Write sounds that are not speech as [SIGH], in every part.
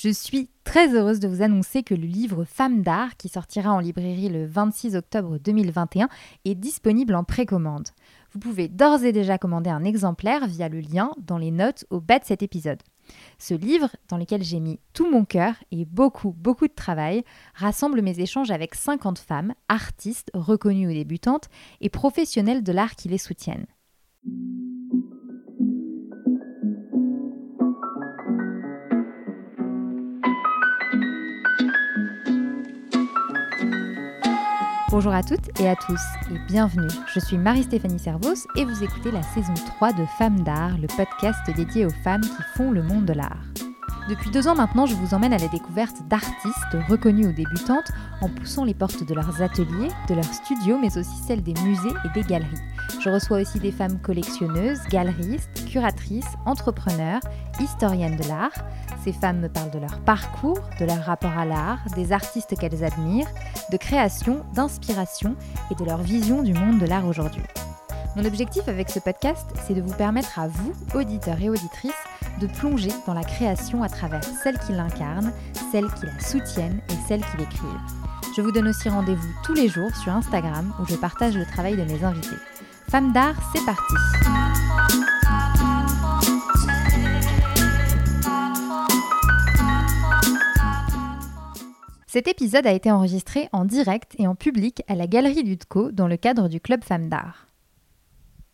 Je suis très heureuse de vous annoncer que le livre Femmes d'art, qui sortira en librairie le 26 octobre 2021, est disponible en précommande. Vous pouvez d'ores et déjà commander un exemplaire via le lien dans les notes au bas de cet épisode. Ce livre, dans lequel j'ai mis tout mon cœur et beaucoup, beaucoup de travail, rassemble mes échanges avec 50 femmes, artistes, reconnues ou débutantes, et professionnelles de l'art qui les soutiennent. Bonjour à toutes et à tous et bienvenue. Je suis Marie-Stéphanie Servos et vous écoutez la saison 3 de Femmes d'art, le podcast dédié aux femmes qui font le monde de l'art. Depuis deux ans maintenant, je vous emmène à la découverte d'artistes reconnus ou débutantes en poussant les portes de leurs ateliers, de leurs studios, mais aussi celles des musées et des galeries. Je reçois aussi des femmes collectionneuses, galeristes, curatrices, entrepreneurs, historiennes de l'art. Ces femmes me parlent de leur parcours, de leur rapport à l'art, des artistes qu'elles admirent, de création, d'inspiration et de leur vision du monde de l'art aujourd'hui. Mon objectif avec ce podcast, c'est de vous permettre à vous, auditeurs et auditrices, de plonger dans la création à travers celles qui l'incarnent, celles qui la soutiennent et celles qui l'écrivent. Je vous donne aussi rendez-vous tous les jours sur Instagram où je partage le travail de mes invités. Femmes d'art, c'est parti Cet épisode a été enregistré en direct et en public à la Galerie Ludco dans le cadre du Club Femmes d'Art.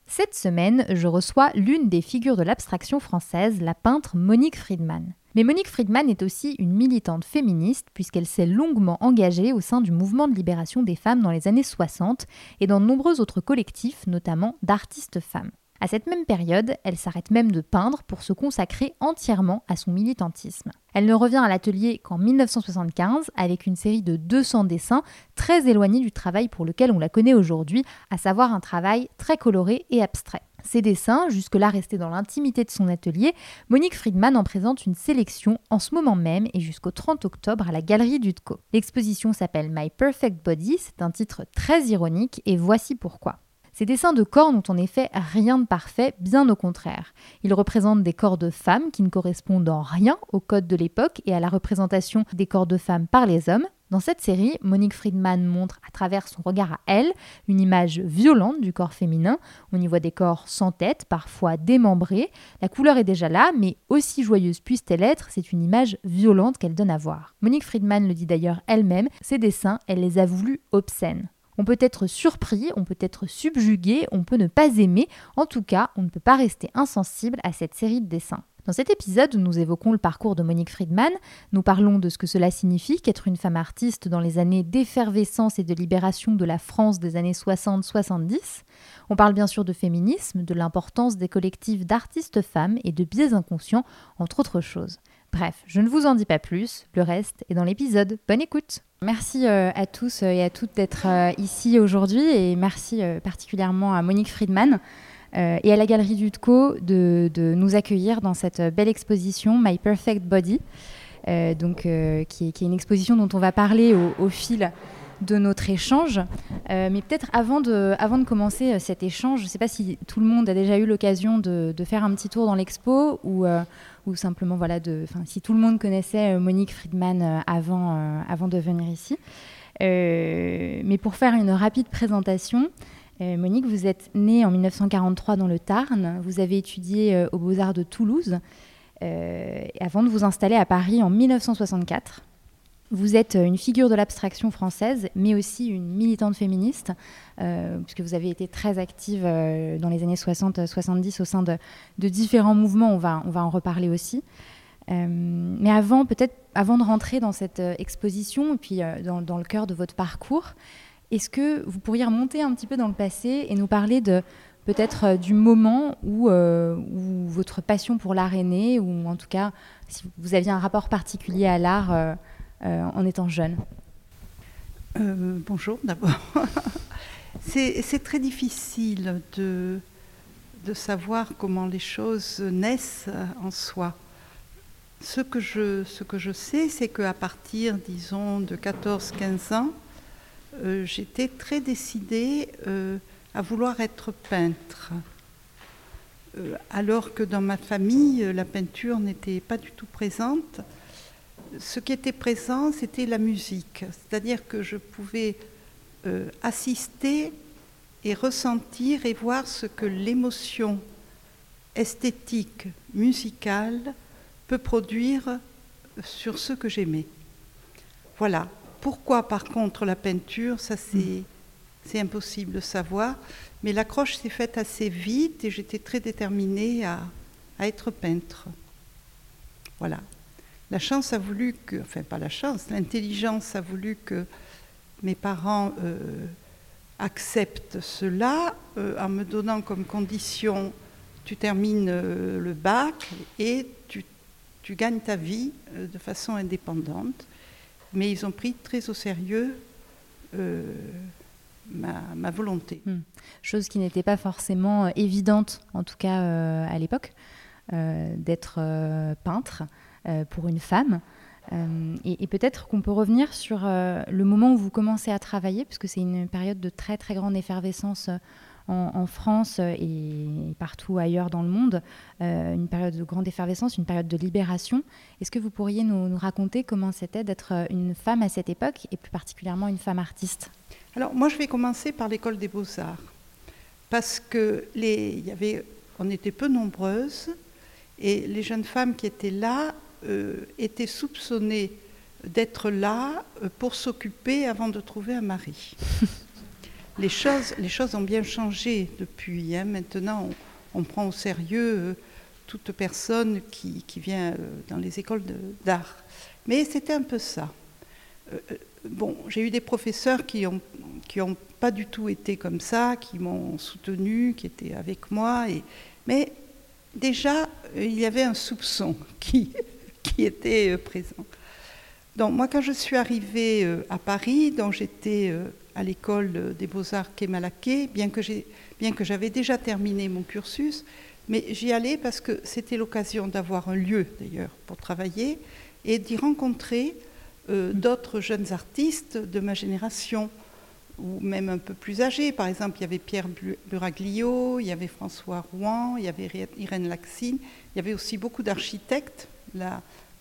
Cette semaine, je reçois l'une des figures de l'abstraction française, la peintre Monique Friedman. Mais Monique Friedman est aussi une militante féministe puisqu'elle s'est longuement engagée au sein du mouvement de libération des femmes dans les années 60 et dans de nombreux autres collectifs, notamment d'artistes femmes. À cette même période, elle s'arrête même de peindre pour se consacrer entièrement à son militantisme. Elle ne revient à l'atelier qu'en 1975 avec une série de 200 dessins très éloignés du travail pour lequel on la connaît aujourd'hui, à savoir un travail très coloré et abstrait. Ces dessins, jusque-là restés dans l'intimité de son atelier, Monique Friedman en présente une sélection en ce moment même et jusqu'au 30 octobre à la Galerie Dutco. L'exposition s'appelle My Perfect Body, c'est un titre très ironique et voici pourquoi. Ces dessins de corps n'ont en effet rien de parfait, bien au contraire. Ils représentent des corps de femmes qui ne correspondent en rien au code de l'époque et à la représentation des corps de femmes par les hommes. Dans cette série, Monique Friedman montre à travers son regard à elle une image violente du corps féminin. On y voit des corps sans tête, parfois démembrés. La couleur est déjà là, mais aussi joyeuse puisse-t-elle être, c'est une image violente qu'elle donne à voir. Monique Friedman le dit d'ailleurs elle-même, ses dessins, elle les a voulus obscènes. On peut être surpris, on peut être subjugué, on peut ne pas aimer, en tout cas, on ne peut pas rester insensible à cette série de dessins. Dans cet épisode, nous évoquons le parcours de Monique Friedman, nous parlons de ce que cela signifie qu'être une femme artiste dans les années d'effervescence et de libération de la France des années 60-70. On parle bien sûr de féminisme, de l'importance des collectifs d'artistes femmes et de biais inconscients, entre autres choses. Bref, je ne vous en dis pas plus, le reste est dans l'épisode. Bonne écoute Merci euh, à tous euh, et à toutes d'être euh, ici aujourd'hui et merci particulièrement à Monique Friedman et à la Galerie Dutco de, nous accueillir dans cette belle exposition My Perfect Body, donc, qui est, une exposition dont on va parler au fil de notre échange. mais peut-être avant de, avant de commencer cet échange, je ne sais pas si tout le monde a déjà eu l'occasion de, faire un petit tour dans l'expo ou ou simplement voilà de, si tout le monde connaissait euh, Monique Friedman euh, avant, euh, avant de venir ici. mais pour faire une rapide présentation, Monique, vous êtes née en 1943 dans le Tarn, vous avez étudié aux Beaux-Arts de Toulouse avant de vous installer à Paris en 1964. Vous êtes une figure de l'abstraction française, mais aussi une militante féministe, euh, puisque vous avez été très active euh, dans les années 60-70 au sein de, différents mouvements. On va, on va en reparler aussi. Euh, mais avant, peut-être, avant de rentrer dans cette exposition, et puis dans, le cœur de votre parcours, est-ce que vous pourriez remonter un petit peu dans le passé et nous parler de peut-être du moment où, votre passion pour l'art est née, ou en tout cas, si vous aviez un rapport particulier à l'art en étant jeune euh, Bonjour d'abord. [LAUGHS] c'est très difficile de, de savoir comment les choses naissent en soi. Ce que je, ce que je sais, c'est qu'à partir, disons, de 14-15 ans, euh, j'étais très décidée à vouloir être peintre. alors que dans ma famille, la peinture n'était pas du tout présente. Ce qui était présent, c'était la musique. C'est-à-dire que je pouvais euh, assister et ressentir et voir ce que l'émotion esthétique, musicale peut produire sur ce que j'aimais. Voilà. Pourquoi par contre la peinture, ça c'est, c'est impossible de savoir, mais l'accroche s'est faite assez vite et j'étais très déterminée à, à être peintre. Voilà. La chance a voulu que, enfin pas la chance, l'intelligence a voulu que mes parents euh, acceptent cela euh, en me donnant comme condition tu termines euh, le bac et tu, gagnes ta vie de façon indépendante. Mais ils ont pris très au sérieux ma, ma, volonté. Hmm. Chose qui n'était pas forcément évidente, en tout cas à l'époque, d'être peintre. Euh, pour une femme. Euh, et, peut-être qu'on peut revenir sur euh, le moment où vous commencez à travailler, puisque c'est une période de très très grande effervescence en, France et partout ailleurs dans le monde, une période de grande effervescence, une période de libération. Est-ce que vous pourriez nous, raconter comment c'était d'être une femme à cette époque, et plus particulièrement une femme artiste? Alors moi je vais commencer par l'école des beaux-arts, parce que les, y avait, on était peu nombreuses, et les jeunes femmes qui étaient là était soupçonnée d'être là euh, pour s'occuper avant de trouver un mari. [LAUGHS] les, choses, les choses ont bien changé depuis. Hein. Maintenant, on, prend au sérieux euh, toute personne qui, qui vient dans les écoles d'art. Mais c'était un peu ça. bon, j'ai eu des professeurs qui n'ont qui ont pas du tout été comme ça, qui m'ont soutenu, qui étaient avec moi. Et, mais déjà, il y avait un soupçon [LAUGHS] qui, qui était euh, présent. Donc moi, quand je suis arrivée euh, à Paris, j'étais euh, à l'école des beaux-arts Malaquais, bien que bien que j'avais déjà terminé mon cursus, mais j'y allais parce que c'était l'occasion d'avoir un lieu d'ailleurs pour travailler et d'y rencontrer d'autres jeunes artistes de ma génération ou même un peu plus âgés. Par exemple, il y avait Pierre Buraglio, il y avait François Rouen, il y avait Irène Laxine, il y avait aussi beaucoup d'architectes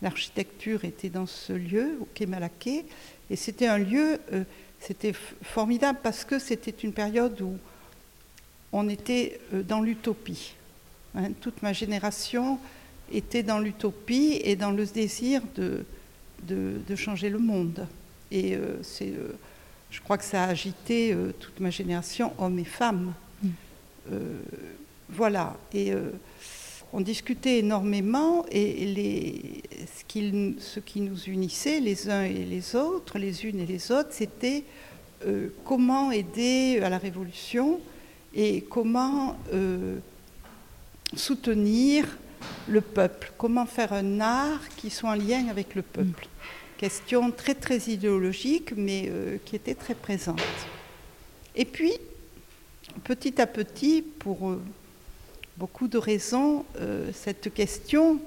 l'architecture était dans ce lieu, au Quai Malaquais, et c'était un lieu, euh, c'était formidable parce que c'était une période où on était euh, dans l'utopie. Hein. toute ma génération était dans l'utopie et dans le désir de, de, changer le monde. Et euh, c'est, je crois que ça a agité toute ma génération, hommes et femmes. Mm. voilà. Et on discutait énormément et ce, qui, nous unissait les uns et les autres, les unes et les autres, c'était euh, comment aider à la révolution et comment euh, soutenir le peuple, comment faire un art qui soit en lien avec le peuple. Question très très idéologique, mais euh, qui était très présente. Et puis, petit à petit, pour beaucoup de raisons, euh, cette question,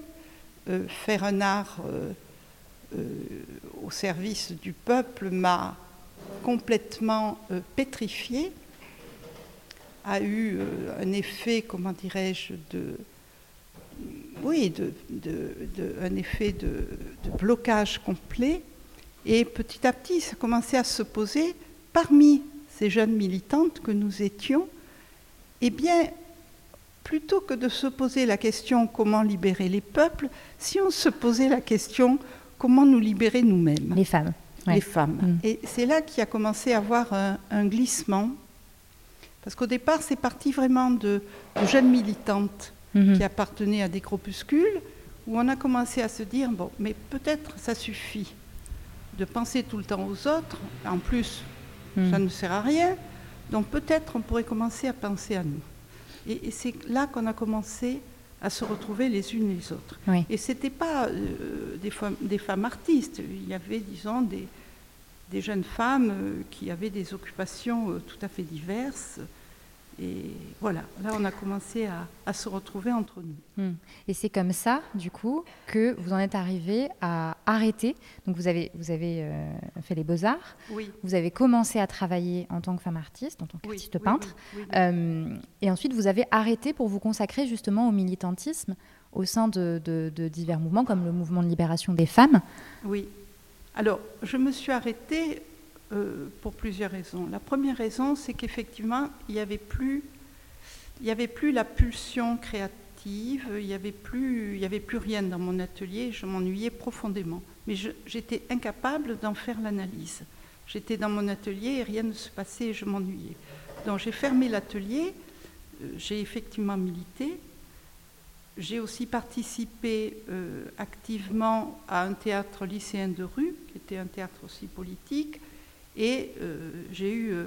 euh, faire un art euh, au service du peuple, m'a complètement pétrifiée, a eu un effet, comment dirais-je, de, oui, un effet de, blocage complet. Et petit à petit, ça commençait à se poser parmi ces jeunes militantes que nous étions. Eh bien, plutôt que de se poser la question comment libérer les peuples, si on se posait la question comment nous libérer nous-mêmes. Les femmes. Les femmes. Mm. Et c'est là qu'il a commencé à avoir un, glissement. Parce qu'au départ, c'est parti vraiment de, jeunes militantes mm-hmm. qui appartenaient à des groupuscules, où on a commencé à se dire, bon, mais peut-être ça suffit de penser tout le temps aux autres. En plus, mm. ça ne sert à rien. Donc peut-être on pourrait commencer à penser à nous. Et, c'est là qu'on a commencé à se retrouver les unes les autres. Et ce n'était pas euh, des, femmes, des, femmes, artistes, il y avait, disons, des, des jeunes femmes euh, qui avaient des occupations euh, tout à fait diverses. Et voilà, là on a commencé à, se retrouver entre nous. Hmm. Et c'est comme ça, du coup, que vous en êtes arrivé à arrêter. Donc vous avez, vous avez euh, fait les beaux-arts, oui. vous avez commencé à travailler en tant que femme artiste, en tant qu'artiste peintre, euh, et ensuite vous avez arrêté pour vous consacrer justement au militantisme au sein de, divers mouvements, comme le mouvement de libération des femmes. Oui. Alors, je me suis arrêtée euh, pour plusieurs raisons. La première raison, c'est qu'effectivement, il n'y avait, plus, il avait plus la pulsion créative, il n'y avait, plus, avait plus rien dans mon atelier, je m'ennuyais profondément. Mais j'étais incapable d'en faire l'analyse. J'étais dans mon atelier et rien ne se passait et je m'ennuyais. Donc j'ai fermé l'atelier, euh, j'ai effectivement milité, j'ai aussi participé euh, activement à un théâtre lycéen de rue, qui était un théâtre aussi politique, et euh, j'ai eu euh,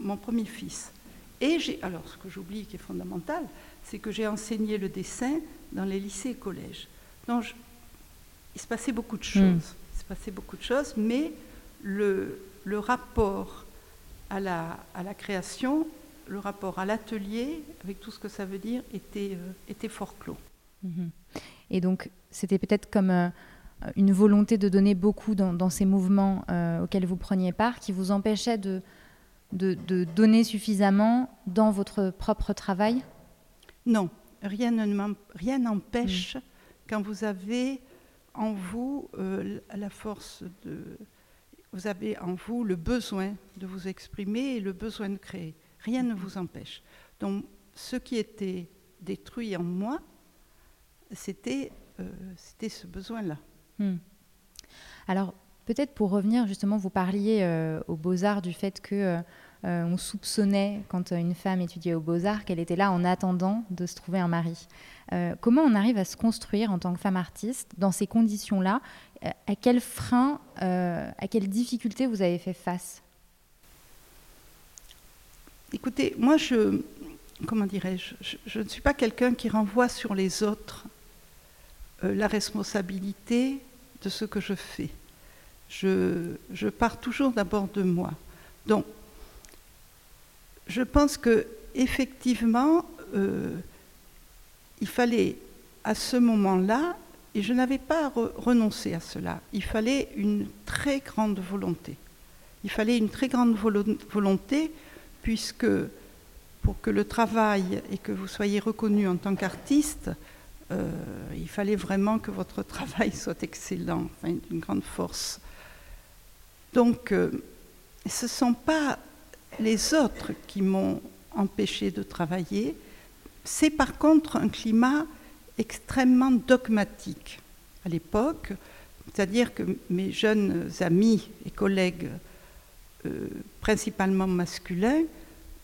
mon premier fils. Et j'ai, alors ce que j'oublie qui est fondamental, c'est que j'ai enseigné le dessin dans les lycées et collèges. Donc il se passait beaucoup de hmm. choses. Il se passait beaucoup de choses, mais le, le rapport à la, à la création le rapport à l'atelier, avec tout ce que ça veut dire, était, euh, était fort clos. Mhm. Et donc, c'était peut-être comme euh, une volonté de donner beaucoup dans, ces mouvements euh, auxquels vous preniez part, qui vous empêchait de, de, donner suffisamment dans votre propre travail? Non, rien n'empêche mhm. quand vous avez en vous la force de... Vous avez en vous le besoin de vous exprimer et le besoin de créer. Rien ne vous empêche. Donc, ce qui était détruit en moi, c'était euh, ce besoin-là. Hmm. Alors, peut-être pour revenir, justement, vous parliez euh, aux Beaux-Arts du fait que euh, on soupçonnait, quand une femme étudiait aux Beaux-Arts, qu'elle était là en attendant de se trouver un mari. comment on arrive à se construire en tant que femme artiste dans ces conditions-là? À quels freins, à quelles difficultés vous avez fait face? Écoutez, moi, je, comment dirais-je, je, ne suis pas quelqu'un qui renvoie sur les autres euh, la responsabilité de ce que je fais. Je, pars toujours d'abord de moi. Donc, je pense que effectivement, euh, il fallait à ce moment-là, et je n'avais pas renoncé à cela, il fallait une très grande volonté. Il fallait une très grande volonté puisque pour que le travail et que vous soyez reconnu en tant qu'artiste, euh, il fallait vraiment que votre travail [LAUGHS] soit excellent, enfin, d'une grande force. Donc, euh, ce ne sont pas les autres qui m'ont empêché de travailler, c'est par contre un climat extrêmement dogmatique à l'époque, c'est-à-dire que mes jeunes amis et collègues, euh, principalement masculins,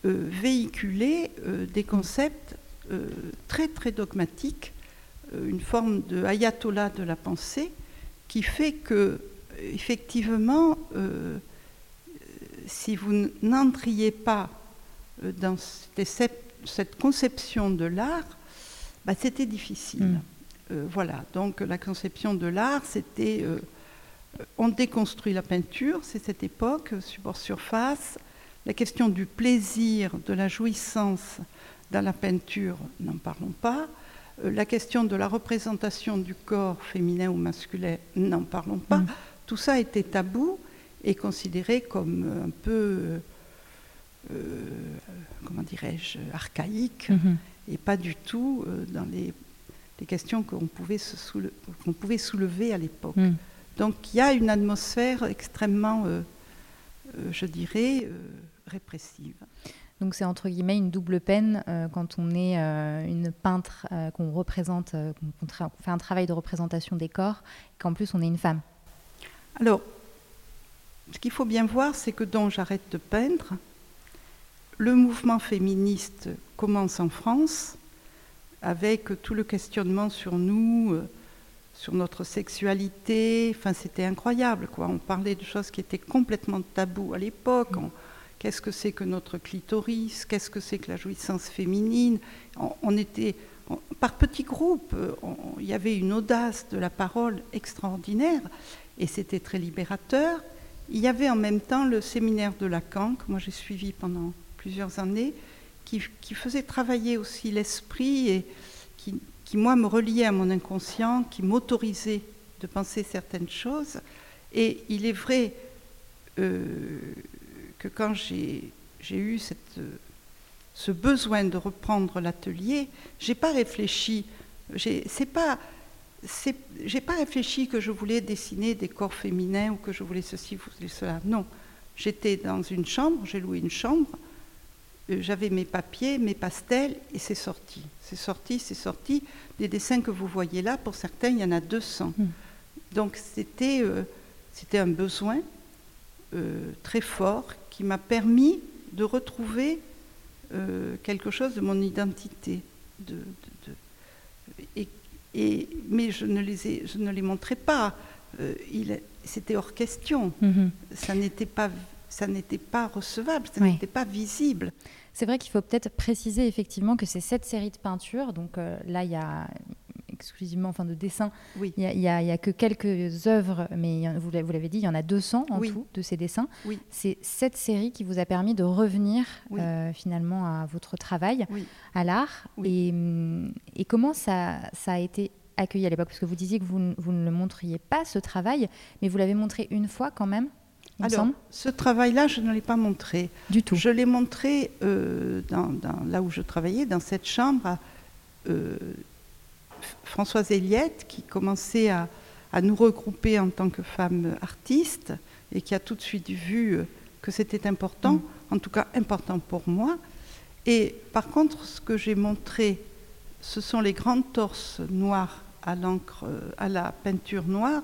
véhiculer euh, des concepts très très dogmatiques, une forme de ayatollah de la pensée qui fait que effectivement, si vous n'entriez pas dans cette, conception de l'art, bah, c'était difficile. Mm. voilà, donc la conception de l'art, c'était on déconstruit la peinture, c'est cette époque, support surface, la question du plaisir, de la jouissance dans la peinture, n'en parlons pas. Euh, la question de la représentation du corps féminin ou masculin, n'en parlons pas. Mm. Tout ça était tabou et considéré comme un peu, euh, comment dirais-je, archaïque mm-hmm. et pas du tout euh, dans les, questions qu'on pouvait, pouvait, soulever à l'époque. Mm. Donc il y a une atmosphère extrêmement, je dirais, répressive. Donc c'est entre guillemets une double peine euh, quand on est euh, une peintre, euh, qu'on représente, qu'on fait un travail de représentation des corps, qu'en plus on est une femme. Alors, ce qu'il faut bien voir, c'est que dont j'arrête de peindre, le mouvement féministe commence en France avec tout le questionnement sur nous, sur notre sexualité. Enfin, c'était incroyable, quoi. On parlait de choses qui étaient complètement taboues à l'époque. Qu'est-ce que c'est que notre clitoris? Qu'est-ce que c'est que la jouissance féminine? On, était par petits groupes. il y avait une audace de la parole extraordinaire et c'était très libérateur. Il y avait en même temps le séminaire de Lacan que moi j'ai suivi pendant plusieurs années, qui, faisait travailler aussi l'esprit et qui, moi me reliait à mon inconscient, qui m'autorisait de penser certaines choses. Et il est vrai euh, quand j'ai eu cette, ce besoin de reprendre l'atelier, j'ai pas réfléchi C'est pas, j'ai pas réfléchi que je voulais dessiner des corps féminins ou que je voulais ceci, voulais cela. Non, j'étais dans une chambre, j'ai loué une chambre, euh, j'avais mes papiers, mes pastels, et c'est sorti. C'est sorti, c'est sorti. Des dessins que vous voyez là, pour certains, il y en a 200. Hmm. Donc c'était euh, c'était un besoin euh, très fort qui m'a permis de retrouver quelque chose de mon identité. De, et, mais je ne les, ai, je ne les montrais pas. C'était hors question. Hmm. Ça n'était pas ça n'était pas recevable, ça n'était pas visible. C'est vrai qu'il faut peut-être préciser effectivement que c'est cette série de peintures, donc euh, là il y a exclusivement enfin de dessins, il n'y a, que quelques œuvres, mais vous l'avez dit, il y en a 200 en tout de ces dessins. C'est cette série qui vous a permis de revenir euh, finalement à votre travail, à l'art. Et, et, comment ça, ça a été accueilli à l'époque? Parce que vous disiez que vous, vous ne le montriez pas, ce travail, mais vous l'avez montré une fois quand même alors, ce travail-là, je ne l'ai pas montré. Du tout. Je l'ai montré euh, dans, là où je travaillais, dans cette chambre, euh, Françoise Eliette, qui commençait à, nous regrouper en tant que femmes artistes et qui a tout de suite vu euh, que c'était important, mm. en tout cas important pour moi. Et par contre, ce que j'ai montré, ce sont les grandes torses noires à l'encre, à la peinture noire,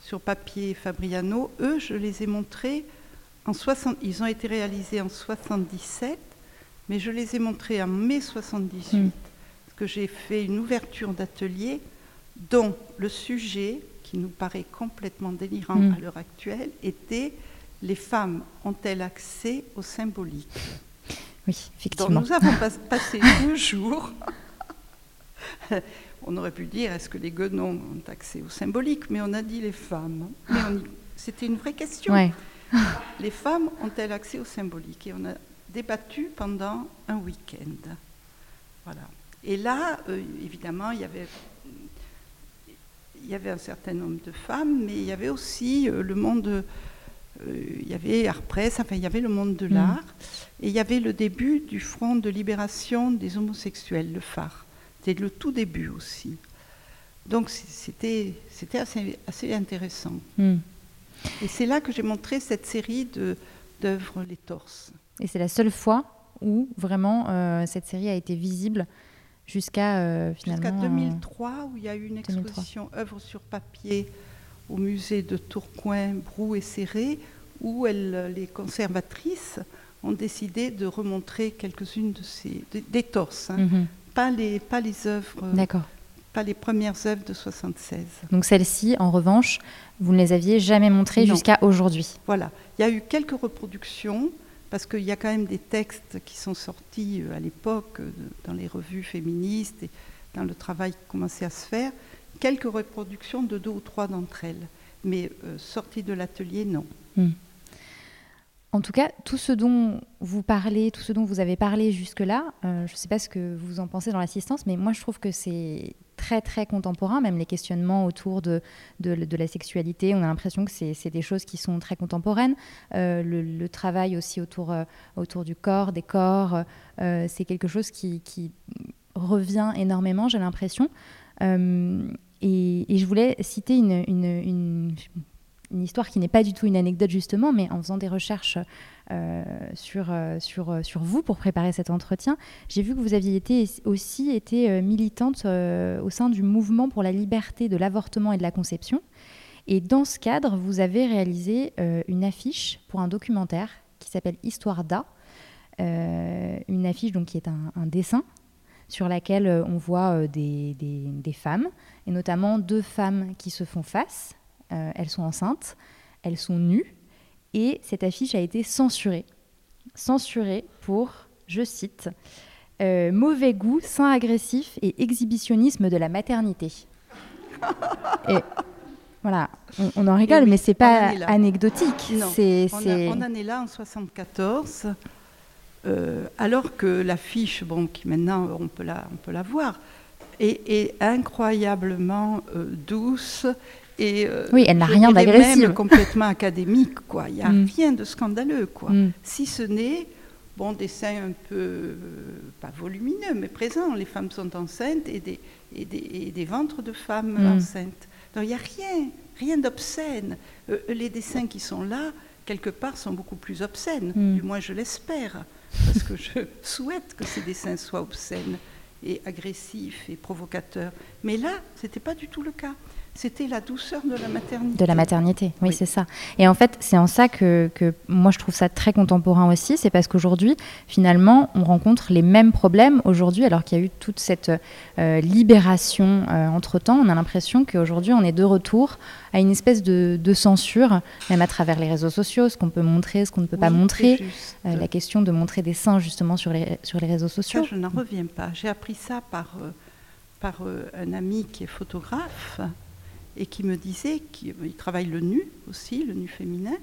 sur papier Fabriano. Eux, je les ai montrés en 60, ils ont été réalisés en 77, mais je les ai montrés en mai 78, hmm. Que j'ai fait une ouverture d'atelier dont le sujet, qui nous paraît complètement délirant hmm. à l'heure actuelle, était les femmes ont-elles accès au symbolique Oui, effectivement. Donc nous avons passé [LAUGHS] deux jours [LAUGHS] on aurait pu dire est-ce que les guenons ont accès au symbolique, mais on a dit les femmes. C'était une vraie question. [LAUGHS] Les femmes ont-elles accès au symbolique Et on a débattu pendant un week-end. Voilà. Et là, euh, évidemment, il y avait il y avait un certain nombre de femmes, mais il y avait aussi euh, le monde, euh, il y avait Art Press, enfin il y avait le monde de mm. l'art, et il y avait le début du Front de libération des homosexuels, le phare. C'était le tout début aussi. Donc c'était assez, assez intéressant. Hmm. Et c'est là que j'ai montré cette série d'œuvres Les Torses. Et c'est la seule fois où vraiment euh, cette série a été visible jusqu'à euh, finalement... Jusqu'à 2003, où il y a eu une exposition œuvres sur papier au musée de Tourcoing, Brou et Serré, où les conservatrices ont décidé de remontrer quelques-unes de ces... des, torses. Hein. Mhm pas les, pas les œuvres. D'accord. Pas les premières œuvres de 76. Donc celles-ci, en revanche, vous ne les aviez jamais montrées jusqu'à aujourd'hui. Voilà. Il y a eu quelques reproductions, parce qu'il y a quand même des textes qui sont sortis euh, à l'époque euh, dans les revues féministes et dans le travail qui commençait à se faire. Quelques reproductions de deux ou trois d'entre elles. Mais euh, sorties de l'atelier, non. Hmm. En tout cas, tout ce dont vous parlez, tout ce dont vous avez parlé jusque-là, je ne sais pas ce que vous en pensez dans l'assistance, mais moi je trouve que c'est très très contemporain, même les questionnements autour de, de, la sexualité, on a l'impression que c'est des choses qui sont très contemporaines. Euh, le, travail aussi autour, euh, autour du corps, des corps, c'est quelque chose qui, qui, revient énormément, j'ai l'impression. Et, je voulais citer une, une, une histoire qui n'est pas du tout une anecdote justement, mais en faisant des recherches euh, sur, euh, sur, euh, sur vous pour préparer cet entretien, j'ai vu que vous aviez aussi été militante au sein du mouvement pour la liberté de l'avortement et de la conception. Et dans ce cadre, vous avez réalisé une affiche pour un documentaire qui s'appelle Histoire d'A, une affiche donc qui est un, dessin sur laquelle on voit des, femmes, et notamment deux femmes qui se font face, euh, elles sont enceintes, elles sont nues, et cette affiche a été censurée. Censurée pour, je cite, euh, mauvais goût, sein agressif et exhibitionnisme de la maternité. [LAUGHS] et voilà, on, en rigole, mais c'est pas anecdotique. C'est, on, en est là en 74, euh, alors que l'affiche, bon, qui maintenant on peut la, on peut la voir, est, incroyablement douce euh, oui, elle n'a rien d'agressif. complètement académique, quoi. Il n'y a mm. rien de scandaleux, quoi. Mm. Si ce n'est bon, des seins un peu, euh, pas volumineux, mais présents. Les femmes sont enceintes et des, et des, ventres de femmes mm. enceintes. Donc il n'y a rien, rien d'obscène. Euh, les dessins qui sont là, quelque part, sont beaucoup plus obscènes. Du moins, je l'espère, parce que je [LAUGHS] souhaite que ces dessins soient obscènes et agressifs et provocateurs. Mais là, ce n'était pas du tout le cas c'était la douceur de la maternité. De la maternité, oui, c'est ça. Et en fait, c'est en ça que, que, moi je trouve ça très contemporain aussi, c'est parce qu'aujourd'hui, finalement, on rencontre les mêmes problèmes aujourd'hui, alors qu'il y a eu toute cette euh, libération euh, entre-temps. On a l'impression qu'aujourd'hui, on est de retour à une espèce de, censure, même à travers les réseaux sociaux, ce qu'on peut montrer, ce qu'on ne peut pas montrer. Euh, la question de montrer des seins, justement, sur les, sur les réseaux sociaux. Ça, je n'en reviens pas. J'ai appris ça par, par un ami qui est photographe et qui me disait, qu'il travaille le nu aussi, le nu féminin,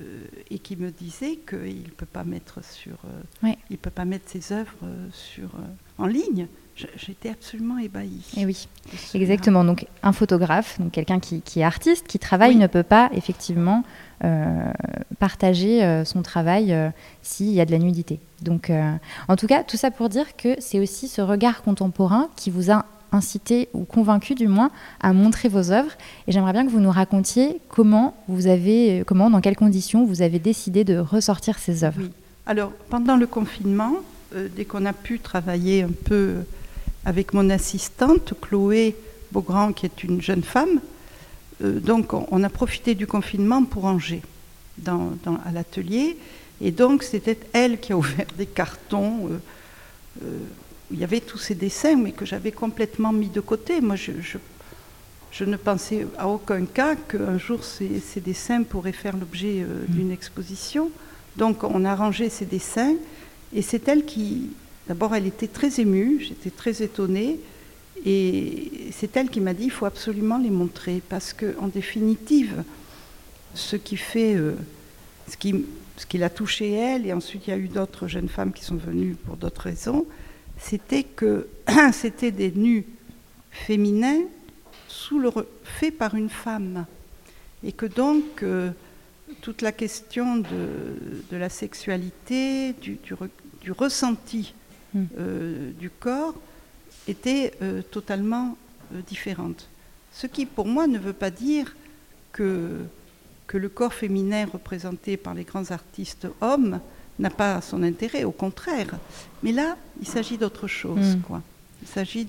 euh, et qui me disait qu'il ne peut pas mettre sur, euh, il peut pas mettre ses œuvres euh, sur, en ligne. J'étais absolument ébahie. Et eh oui, exactement. Donc un photographe, donc quelqu'un qui, est artiste, qui travaille, ne peut pas effectivement partager son travail s'il y a de la nudité. Donc, en tout cas, tout ça pour dire que c'est aussi ce regard contemporain qui vous a incité ou convaincu du moins à montrer vos œuvres. Et j'aimerais bien que vous nous racontiez comment vous avez, comment, dans quelles conditions vous avez décidé de ressortir ces œuvres. Alors pendant le confinement, euh, dès qu'on a pu travailler un peu avec mon assistante Chloé Beaugrand, qui est une jeune femme, euh, donc on, a profité du confinement pour ranger dans, à l'atelier. Et donc c'était elle qui a [LAUGHS] ouvert des cartons. Euh, il y avait tous ces dessins, mais que j'avais complètement mis de côté. Moi, je, je, ne pensais à aucun cas qu'un jour ces, ces, dessins pourraient faire l'objet euh, mm. d'une exposition. Donc, on a rangé ces dessins, et c'est elle qui, d'abord, elle était très émue, j'étais très étonnée, et c'est elle qui m'a dit il faut absolument les montrer, parce que, en définitive, ce qui fait, euh, ce qui, ce qui l'a touché elle, et ensuite il y a eu d'autres jeunes femmes qui sont venues pour d'autres raisons, c'était que [CLEARS THROAT] c'était des nus féminins sous le, faits par une femme. Et que donc, euh, toute la question de, la sexualité, du, ressenti hmm. euh, du corps était euh, totalement différente. Ce qui, pour moi, ne veut pas dire que, que le corps féminin représenté par les grands artistes hommes n'a pas son intérêt, au contraire. Mais là, il s'agit d'autre chose, hmm. quoi. Il s'agit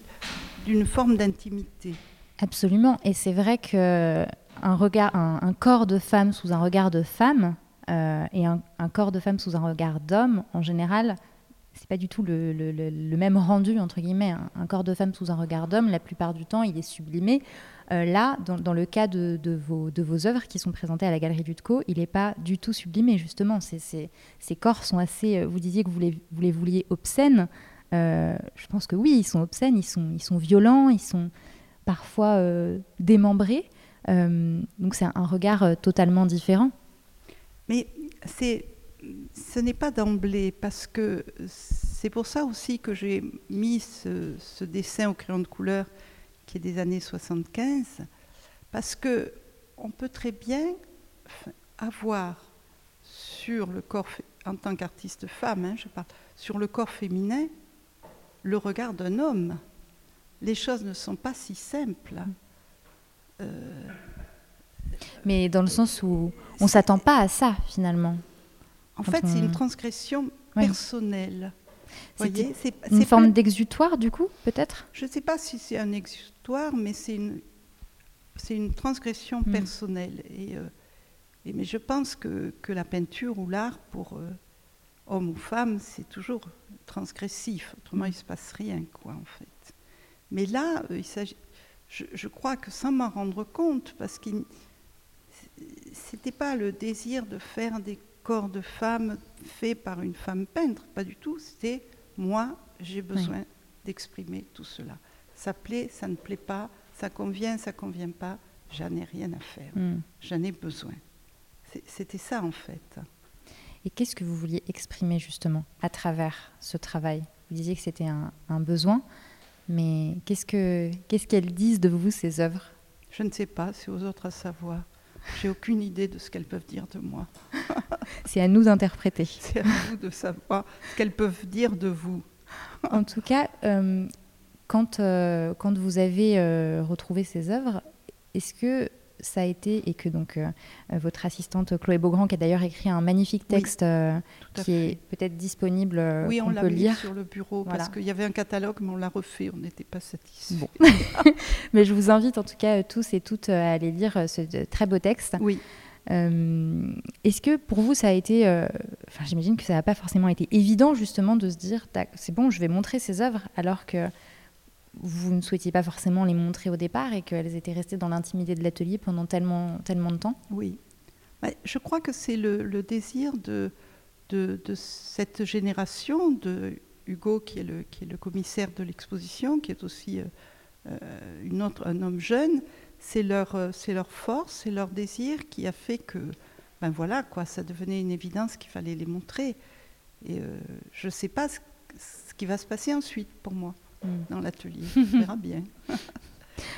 d'une forme d'intimité. Absolument. Et c'est vrai que un, regard, un, corps de femme sous un regard de femme euh, et un, corps de femme sous un regard d'homme, en général, c'est pas du tout le, même rendu entre guillemets. Un, corps de femme sous un regard d'homme, la plupart du temps, il est sublimé. Euh, là, dans, le cas de, vos, œuvres qui sont présentées à la Galerie Dutco, il n'est pas du tout sublimé, justement. ces corps sont assez. Euh, vous disiez que vous les, vouliez obscènes. Euh, je pense que oui, ils sont obscènes, ils sont, violents, ils sont parfois démembrés. donc c'est un regard totalement différent. Mais ce n'est pas d'emblée, parce que c'est pour ça aussi que j'ai mis ce dessin au crayon de couleur qui est des années 75, parce que on peut très bien avoir sur le corps, en tant qu'artiste femme, hein, je parle, sur le corps féminin, le regard d'un homme. Les choses ne sont pas si simples. Euh, Mais dans le sens où on ne s'attend pas à ça, finalement. En fait, c'est une transgression personnelle. C'est une forme d'exutoire, du coup, peut-être? Je ne sais pas si c'est un exutoire, mais c'est une, une transgression hmm. personnelle. Et, euh, et, mais je pense que, que la peinture ou l'art, pour euh, homme ou femme, c'est toujours transgressif. Autrement, il ne se passe rien, quoi, en fait. Mais là, euh, il s'agit, je, je, crois que sans m'en rendre compte, parce que c'était pas le désir de faire des corps de femme fait par une femme peintre, pas du tout. C'était moi, j'ai besoin d'exprimer tout cela. Ça plaît, ça ne plaît pas, ça convient, ça convient pas, j'en ai rien à faire. Hmm. J'en ai besoin. C'était ça en fait. Et qu'est-ce que vous vouliez exprimer justement à travers ce travail? Vous disiez que c'était un, besoin, mais qu'est-ce qu'elles disent de vous, ces œuvres? Je ne sais pas, c'est aux autres à savoir. J'ai aucune idée de ce qu'elles peuvent dire de moi. [LAUGHS] C'est à nous d'interpréter. C'est à vous de savoir ce qu'elles peuvent dire de vous. en tout cas, euh, quand, euh, quand vous avez euh, retrouvé ces œuvres, est-ce que ça a été, et que donc votre assistante Chloé Beaugrand, qui a d'ailleurs écrit un magnifique texte qui est peut-être disponible, oui, on, on l'a lire sur le bureau parce qu'il y avait un catalogue, mais on l'a refait, on n'était pas satisfait. Bon. [LAUGHS] mais je vous invite en tout cas tous et toutes à aller lire ce très beau texte. Oui. Euh, Est-ce que pour vous, ça a été. Euh, enfin, j'imagine que ça n'a pas forcément été évident, justement, de se dire c'est bon, je vais montrer ces œuvres, alors que vous ne souhaitiez pas forcément les montrer au départ et qu'elles étaient restées dans l'intimité de l'atelier pendant tellement, tellement de temps? Oui. Je crois que c'est le, désir de, cette génération, de Hugo, qui est le, commissaire de l'exposition, qui est aussi euh, euh, un homme jeune, c'est leur, euh, c'est leur force, c'est leur désir qui a fait que, ben voilà, ça devenait une évidence qu'il fallait les montrer. Et je ne sais pas ce, qui va se passer ensuite pour moi hmm. dans l'atelier. [LAUGHS] On verra bien.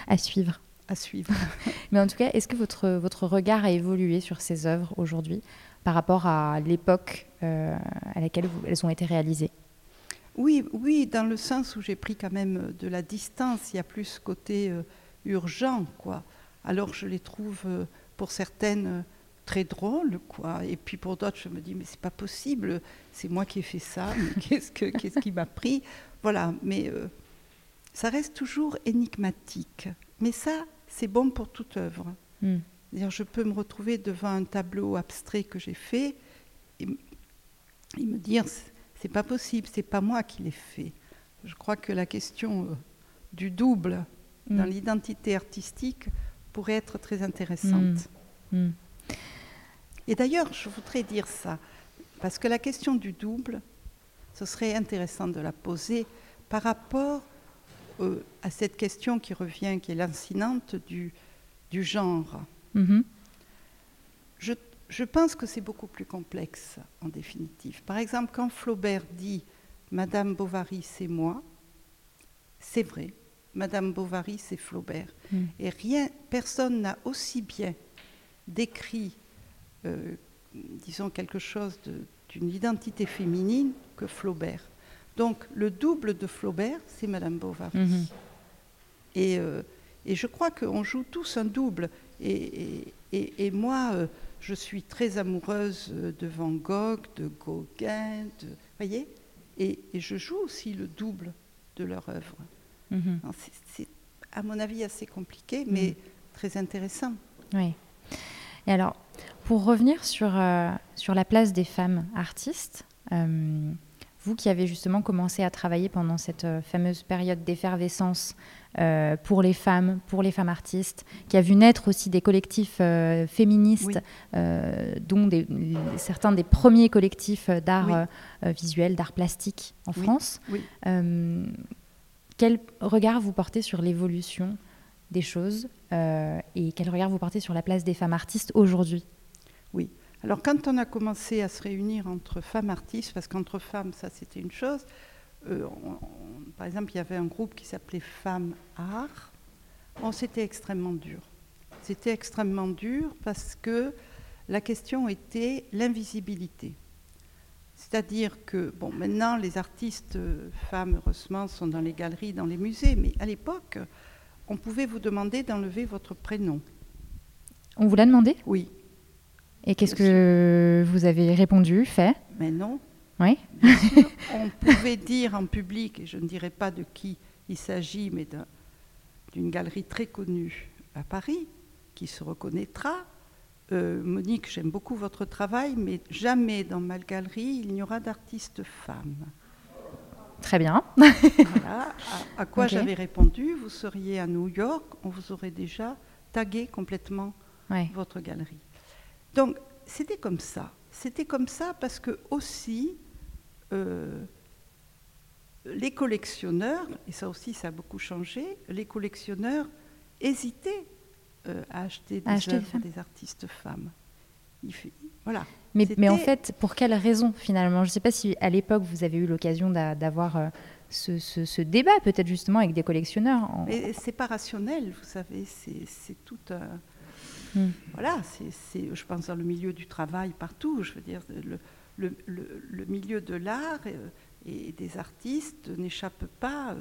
à suivre. À suivre. [LAUGHS] Mais en tout cas, est-ce que votre, votre regard a évolué sur ces œuvres aujourd'hui par rapport à l'époque euh, à laquelle elles ont été réalisées? Oui, oui, dans le sens où j'ai pris quand même de la distance. Il y a plus ce côté urgent, quoi. Alors je les trouve, euh, pour certaines, euh, très drôles, quoi. Et puis pour d'autres, je me dis, mais c'est pas possible, c'est moi qui ai fait ça, [LAUGHS] qu'est-ce, que, qu'est-ce qui m'a pris? Voilà, mais euh, ça reste toujours énigmatique. Mais ça, c'est bon pour toute œuvre. Hmm. je peux me retrouver devant un tableau abstrait que j'ai fait et, me dire, c'est pas possible, c'est pas moi qui l'ai fait. Je crois que la question du double dans mm. l'identité artistique pourrait être très intéressante. Mm. Mm. Et d'ailleurs, je voudrais dire ça, parce que la question du double, ce serait intéressant de la poser par rapport euh, à cette question qui revient, qui est lancinante du, du genre. Mm-hmm. Je, je pense que c'est beaucoup plus complexe en définitive. Par exemple, quand Flaubert dit Madame Bovary, c'est moi, c'est vrai, Madame Bovary, c'est Flaubert. Hmm. Et rien, personne n'a aussi bien décrit, euh, disons, quelque chose d'une identité féminine que Flaubert. Donc, le double de Flaubert, c'est Madame Bovary. Hmm. Euh, et, je crois qu'on joue tous un double. Et, moi, euh, je suis très amoureuse de Van Gogh, de Gauguin, de, voyez? Et, je joue aussi le double de leur œuvre. Mhm. C'est à mon avis assez compliqué, mhm. mais très intéressant. Oui. Et alors, pour revenir sur, euh, sur la place des femmes artistes, euh, vous qui avez justement commencé à travailler pendant cette euh, fameuse période d'effervescence pour les femmes, pour les femmes artistes, qui a vu naître aussi des collectifs féministes, dont certains des premiers collectifs d'art visuel, d'art plastique en France. Quel regard vous portez sur l'évolution des choses euh, et quel regard vous portez sur la place des femmes artistes aujourd'hui? Oui. Alors quand on a commencé à se réunir entre femmes artistes, parce qu'entre femmes, ça c'était une chose, euh, par exemple, il y avait un groupe qui s'appelait Femmes Art. Bon, c'était extrêmement dur. C'était extrêmement dur parce que la question était l'invisibilité. C'est-à-dire que, bon, maintenant, les artistes euh, femmes, heureusement, sont dans les galeries, dans les musées, mais à l'époque, on pouvait vous demander d'enlever votre prénom. On vous l'a demandé? Oui. Et qu'est-ce que vous avez répondu, fait Mais non. Oui. [LAUGHS] on pouvait dire en public, et je ne dirai pas de qui il s'agit, mais d'une galerie très connue à Paris, qui se reconnaîtra, euh, Monique, j'aime beaucoup votre travail, mais jamais dans ma galerie il n'y aura d'artistes femmes. Très bien. voilà. [LAUGHS] À, quoi j'avais répondu Vous seriez à New York, on vous aurait déjà tagué complètement votre galerie. Donc, c'était comme ça. C'était comme ça parce que aussi, euh, les collectionneurs, et ça aussi ça a beaucoup changé, les collectionneurs hésitaient euh, à acheter des œuvres des artistes femmes. voilà. Mais, mais, en fait, pour quelle raison finalement? Je ne sais pas si à l'époque vous avez eu l'occasion d'avoir euh, ce, ce, débat, peut-être justement avec des collectionneurs. Mais c'est pas rationnel, vous savez, c'est tout un. Mm. Voilà, c'est, je pense, dans le milieu du travail, partout. Je veux dire, le, le, milieu de l'art et, des artistes n'échappe pas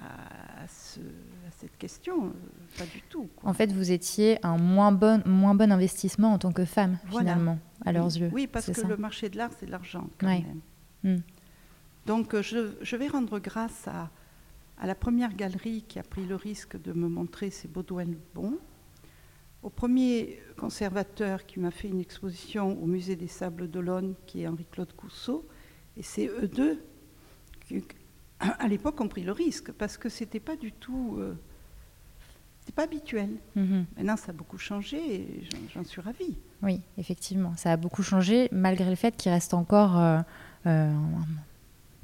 à, cette question, euh, pas du tout. En fait, vous étiez un moins bon, moins bon investissement en tant que femme, finalement, à leurs yeux. Oui, parce que le marché de l'art, c'est de l'argent, quand même. Hmm. Donc, euh, je, je, vais rendre grâce à, à, la première galerie qui a pris le risque de me montrer ses Baudouin Bon, au premier conservateur qui m'a fait une exposition au musée des Sables d'Olonne, qui est Henri-Claude Cousseau, et c'est eux deux à l'époque, ont pris le risque parce que c'était pas du tout. Euh, pas habituel. Mhm. Maintenant, ça a beaucoup changé et j'en suis ravie. Oui, effectivement, ça a beaucoup changé malgré le fait qu'il reste encore euh, euh,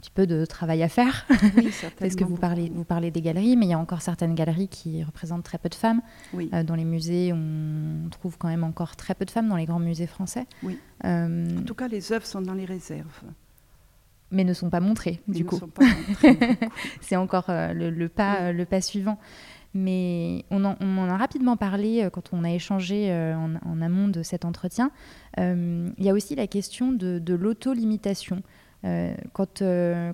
petit peu de travail à faire. Oui, [LAUGHS] Parce que vous parlez, vous parlez des galeries, mais il y a encore certaines galeries qui représentent très peu de femmes. Oui. dans les musées, on trouve quand même encore très peu de femmes dans les grands musées français. Oui. en tout cas, les œuvres sont dans les réserves mais ne sont pas montrés, du coup. [LAUGHS] c'est encore euh, le, pas, euh, le pas suivant. Mais on en, on en a rapidement parlé euh, quand on a échangé en, amont de cet entretien. Il y a aussi la question de, de l'auto-limitation. Quand,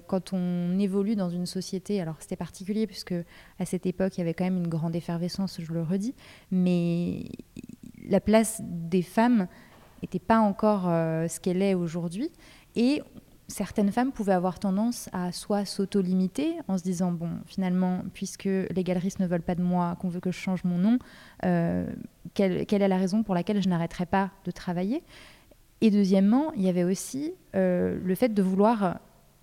quand on évolue dans une société, alors c'était particulier puisque à cette époque il y avait quand même une grande effervescence, je le redis, mais la place des femmes n'était pas encore ce qu'elle est aujourd'hui. Et certaines femmes pouvaient avoir tendance à soit s'auto-limiter en se disant bon finalement puisque les galeristes ne veulent pas de moi qu'on veut que je change mon nom euh, quelle, est la raison pour laquelle je n'arrêterai pas de travailler? Et deuxièmement il y avait aussi euh, le fait de vouloir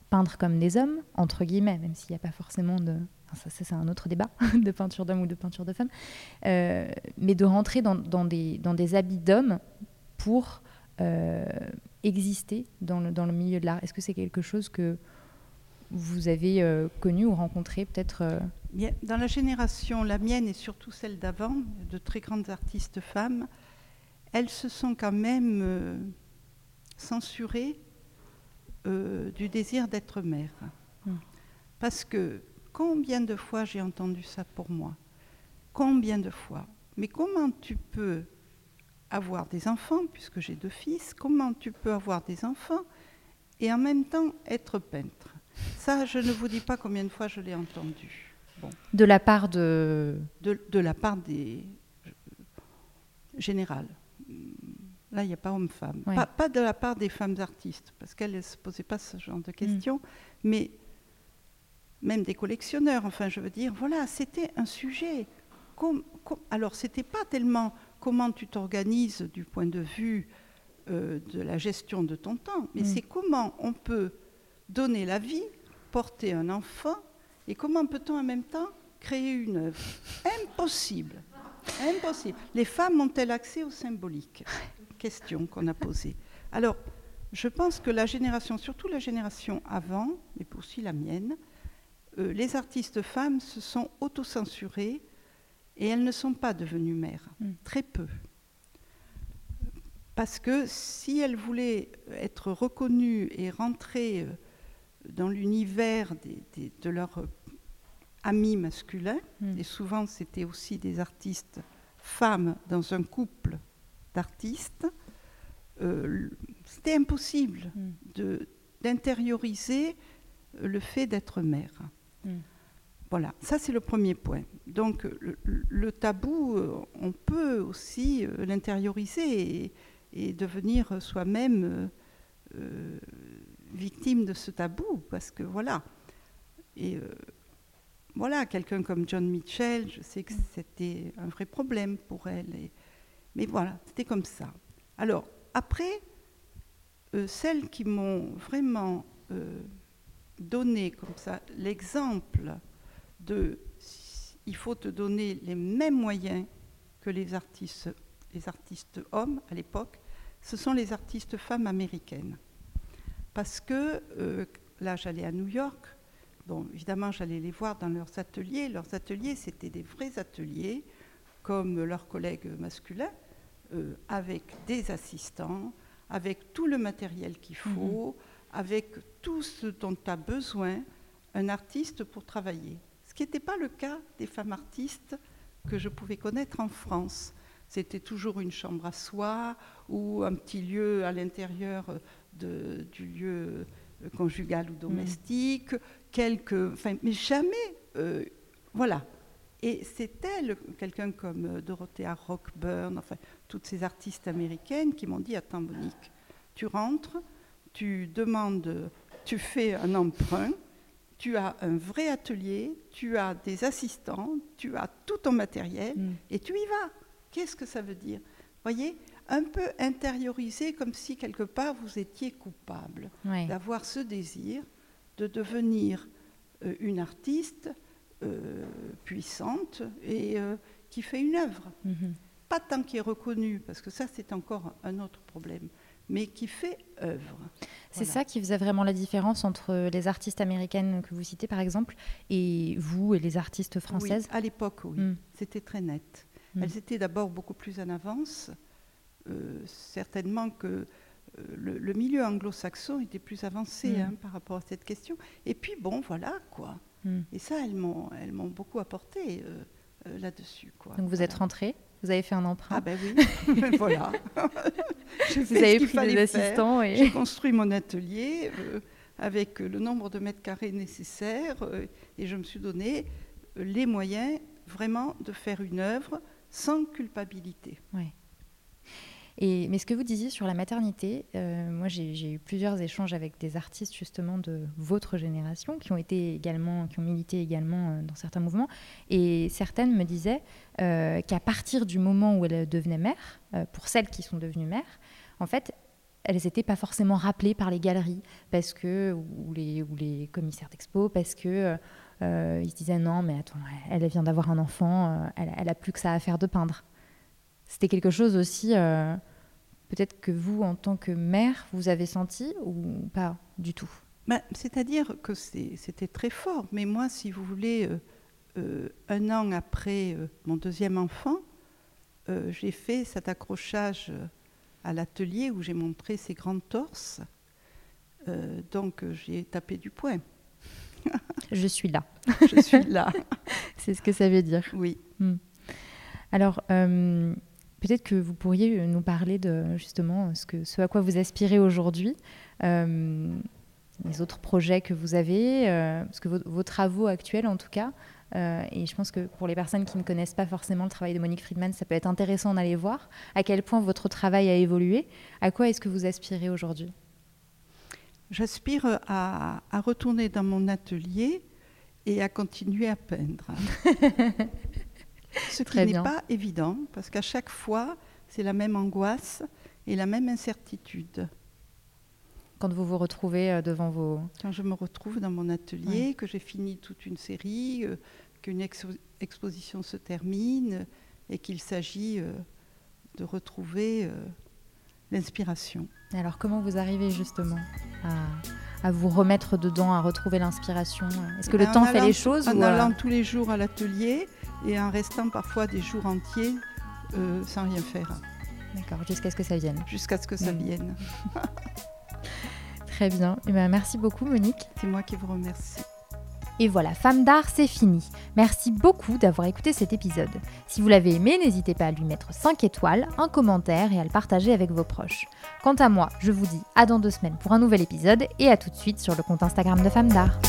peindre comme des hommes entre guillemets même s'il n'y a pas forcément de ça, c'est un autre débat [LAUGHS] de peinture d'homme ou de peinture de femme euh, mais de rentrer dans, des, habits d'hommes pour exister dans le, milieu de l'art. Est-ce que c'est quelque chose que vous avez euh, connu ou rencontré peut-être euh? Dans la génération, la mienne et surtout celle d'avant, de très grandes artistes femmes, elles se sont quand même euh, censurées du désir d'être mère. Hmm. Parce que combien de fois j'ai entendu ça pour moi? Combien de fois? Mais comment tu peux avoir des enfants, puisque j'ai deux fils, comment tu peux avoir des enfants et en même temps être peintre? Ça, je ne vous dis pas combien de fois je l'ai entendu. Bon. De la part de... De, la part des... générales. Là, il n'y a pas homme-femme. Pas, de la part des femmes artistes, parce qu'elles ne se posaient pas ce genre de questions, mm. mais même des collectionneurs, enfin, je veux dire, voilà, c'était un sujet. Alors, ce alors, c'était pas tellement comment tu t'organises du point de vue euh, de la gestion de ton temps, mais mm. c'est comment on peut donner la vie, porter un enfant, et comment peut-on en même temps créer une œuvre Impossible. Impossible. Les femmes ont-elles accès au symbolique Question qu'on a posée. Alors, je pense que la génération, surtout la génération avant, mais aussi la mienne, euh, les artistes femmes se sont autocensurées et elles ne sont pas devenues mères, hmm. très peu. Parce que si elles voulaient être reconnues et rentrer euh, dans l'univers de leurs amis masculins, hmm. et souvent c'était aussi des artistes femmes dans un couple d'artistes, euh, c'était impossible hmm. d'intérioriser le fait d'être mère. Voilà, ça c'est le premier point. Donc le, tabou, euh, on peut aussi euh, l'intérioriser et, devenir soi-même euh, victime de ce tabou, parce que voilà. Et voilà, quelqu'un comme John Mitchell, je sais que c'était un vrai problème pour elle. Mais voilà, c'était comme ça. Alors, après, celles qui m'ont vraiment donné comme ça l'exemple de il faut te donner les mêmes moyens que les artistes, les artistes hommes à l'époque, ce sont les artistes femmes américaines. Parce que euh, là, j'allais à New York, bon, évidemment, j'allais les voir dans leurs ateliers. Leurs ateliers, c'était des vrais ateliers, comme leurs collègues masculins, euh, avec des assistants, avec tout le matériel qu'il faut, mhm. avec tout ce dont as besoin, un artiste pour travailler qui n'était pas le cas des femmes artistes que je pouvais connaître en France. C'était toujours une chambre à soi ou un petit lieu à l'intérieur du lieu conjugal ou domestique, quelques, enfin, mais jamais, euh, voilà. Et c'est elle, quelqu'un comme Dorothea Rockburn, enfin, toutes ces artistes américaines qui m'ont dit, attends Monique, tu rentres, tu demandes, tu fais un emprunt, tu as un vrai atelier, tu as des assistants, tu as tout ton matériel mm. et tu y vas. Qu'est-ce que ça veut dire? Voyez, un peu intérioriser comme si quelque part vous étiez coupable d'avoir ce désir de devenir euh, une artiste euh, puissante et euh, qui fait une œuvre. Mm-hmm. Pas tant qui est reconnue, parce que ça c'est encore un autre problème mais qui fait œuvre. C'est ça qui faisait vraiment la différence entre les artistes américaines que vous citez, par exemple, et vous et les artistes françaises À l'époque, oui. Hmm. C'était très net. Hmm. Elles étaient d'abord beaucoup plus en avance. Euh, certainement que euh, le, milieu anglo-saxon était plus avancé hmm. hein, par rapport à cette question. Et puis, bon, voilà, quoi. Et ça, elles m'ont beaucoup apporté euh, là-dessus. Donc, vous êtes rentrée vous avez fait un emprunt. Ah ben oui, [LAUGHS] [LAUGHS] voilà. [LAUGHS] vous avez pris des assistants. Et... J'ai construit mon atelier euh, avec le nombre de mètres carrés nécessaires euh, et je me suis donné les moyens vraiment de faire une œuvre sans culpabilité. Oui mais ce que vous disiez sur la maternité, euh, moi j'ai eu plusieurs échanges avec des artistes justement de votre génération qui ont été également, qui ont milité également euh, dans certains mouvements, et certaines me disaient euh, qu'à partir du moment où elles devenaient mères, pour celles qui sont devenues mères, en fait, elles n'étaient pas forcément rappelées par les galeries parce que ou les, commissaires d'expo parce que ils se disaient non mais attends elle vient d'avoir un enfant elle, elle, a plus que ça à faire de peindre c'était quelque chose aussi peut-être que vous, en tant que mère, vous avez senti ou pas du tout? Ben, C'est-à-dire que c'était très fort. Mais moi, si vous voulez, euh, euh, un an après euh, mon deuxième enfant, j'ai fait cet accrochage à l'atelier où j'ai montré ses grandes torses. donc j'ai tapé du poing. [LAUGHS] Je suis là. Je suis là. [LAUGHS] C'est ce que ça veut dire. Oui. Hmm. Alors, Peut-être que vous pourriez nous parler de justement ce, que, ce à quoi vous aspirez aujourd'hui, euh, les autres projets que vous avez, euh, parce que vos, travaux actuels en tout cas, euh, et je pense que pour les personnes qui ne connaissent pas forcément le travail de Monique Friedman, ça peut être intéressant d'aller voir à quel point votre travail a évolué. À quoi est-ce que vous aspirez aujourd'hui? J'aspire à, à, retourner dans mon atelier et à continuer à peindre. [LAUGHS] Ce qui n'est pas évident, parce qu'à chaque fois, c'est la même angoisse et la même incertitude. Quand vous vous retrouvez euh, devant vos... Quand je me retrouve dans mon atelier, que j'ai fini toute une série, euh, qu'une exposition se termine et qu'il s'agit euh, de retrouver l'inspiration. Alors comment vous arrivez justement à, vous remettre dedans, à retrouver l'inspiration? Est-ce que le ben, temps fait les choses En allant tous les jours à l'atelier, et en restant parfois des jours entiers euh, sans rien faire. D'accord, jusqu'à ce que ça vienne. Jusqu'à ce que ça mm. vienne. [LAUGHS] Très bien. Et eh ben, merci beaucoup Monique. C'est moi qui vous remercie. Et voilà, Femme d'art, c'est fini. Merci beaucoup d'avoir écouté cet épisode. Si vous l'avez aimé, n'hésitez pas à lui mettre 5 étoiles, un commentaire et à le partager avec vos proches. Quant à moi, je vous dis à dans deux semaines pour un nouvel épisode et à tout de suite sur le compte Instagram de Femme d'art.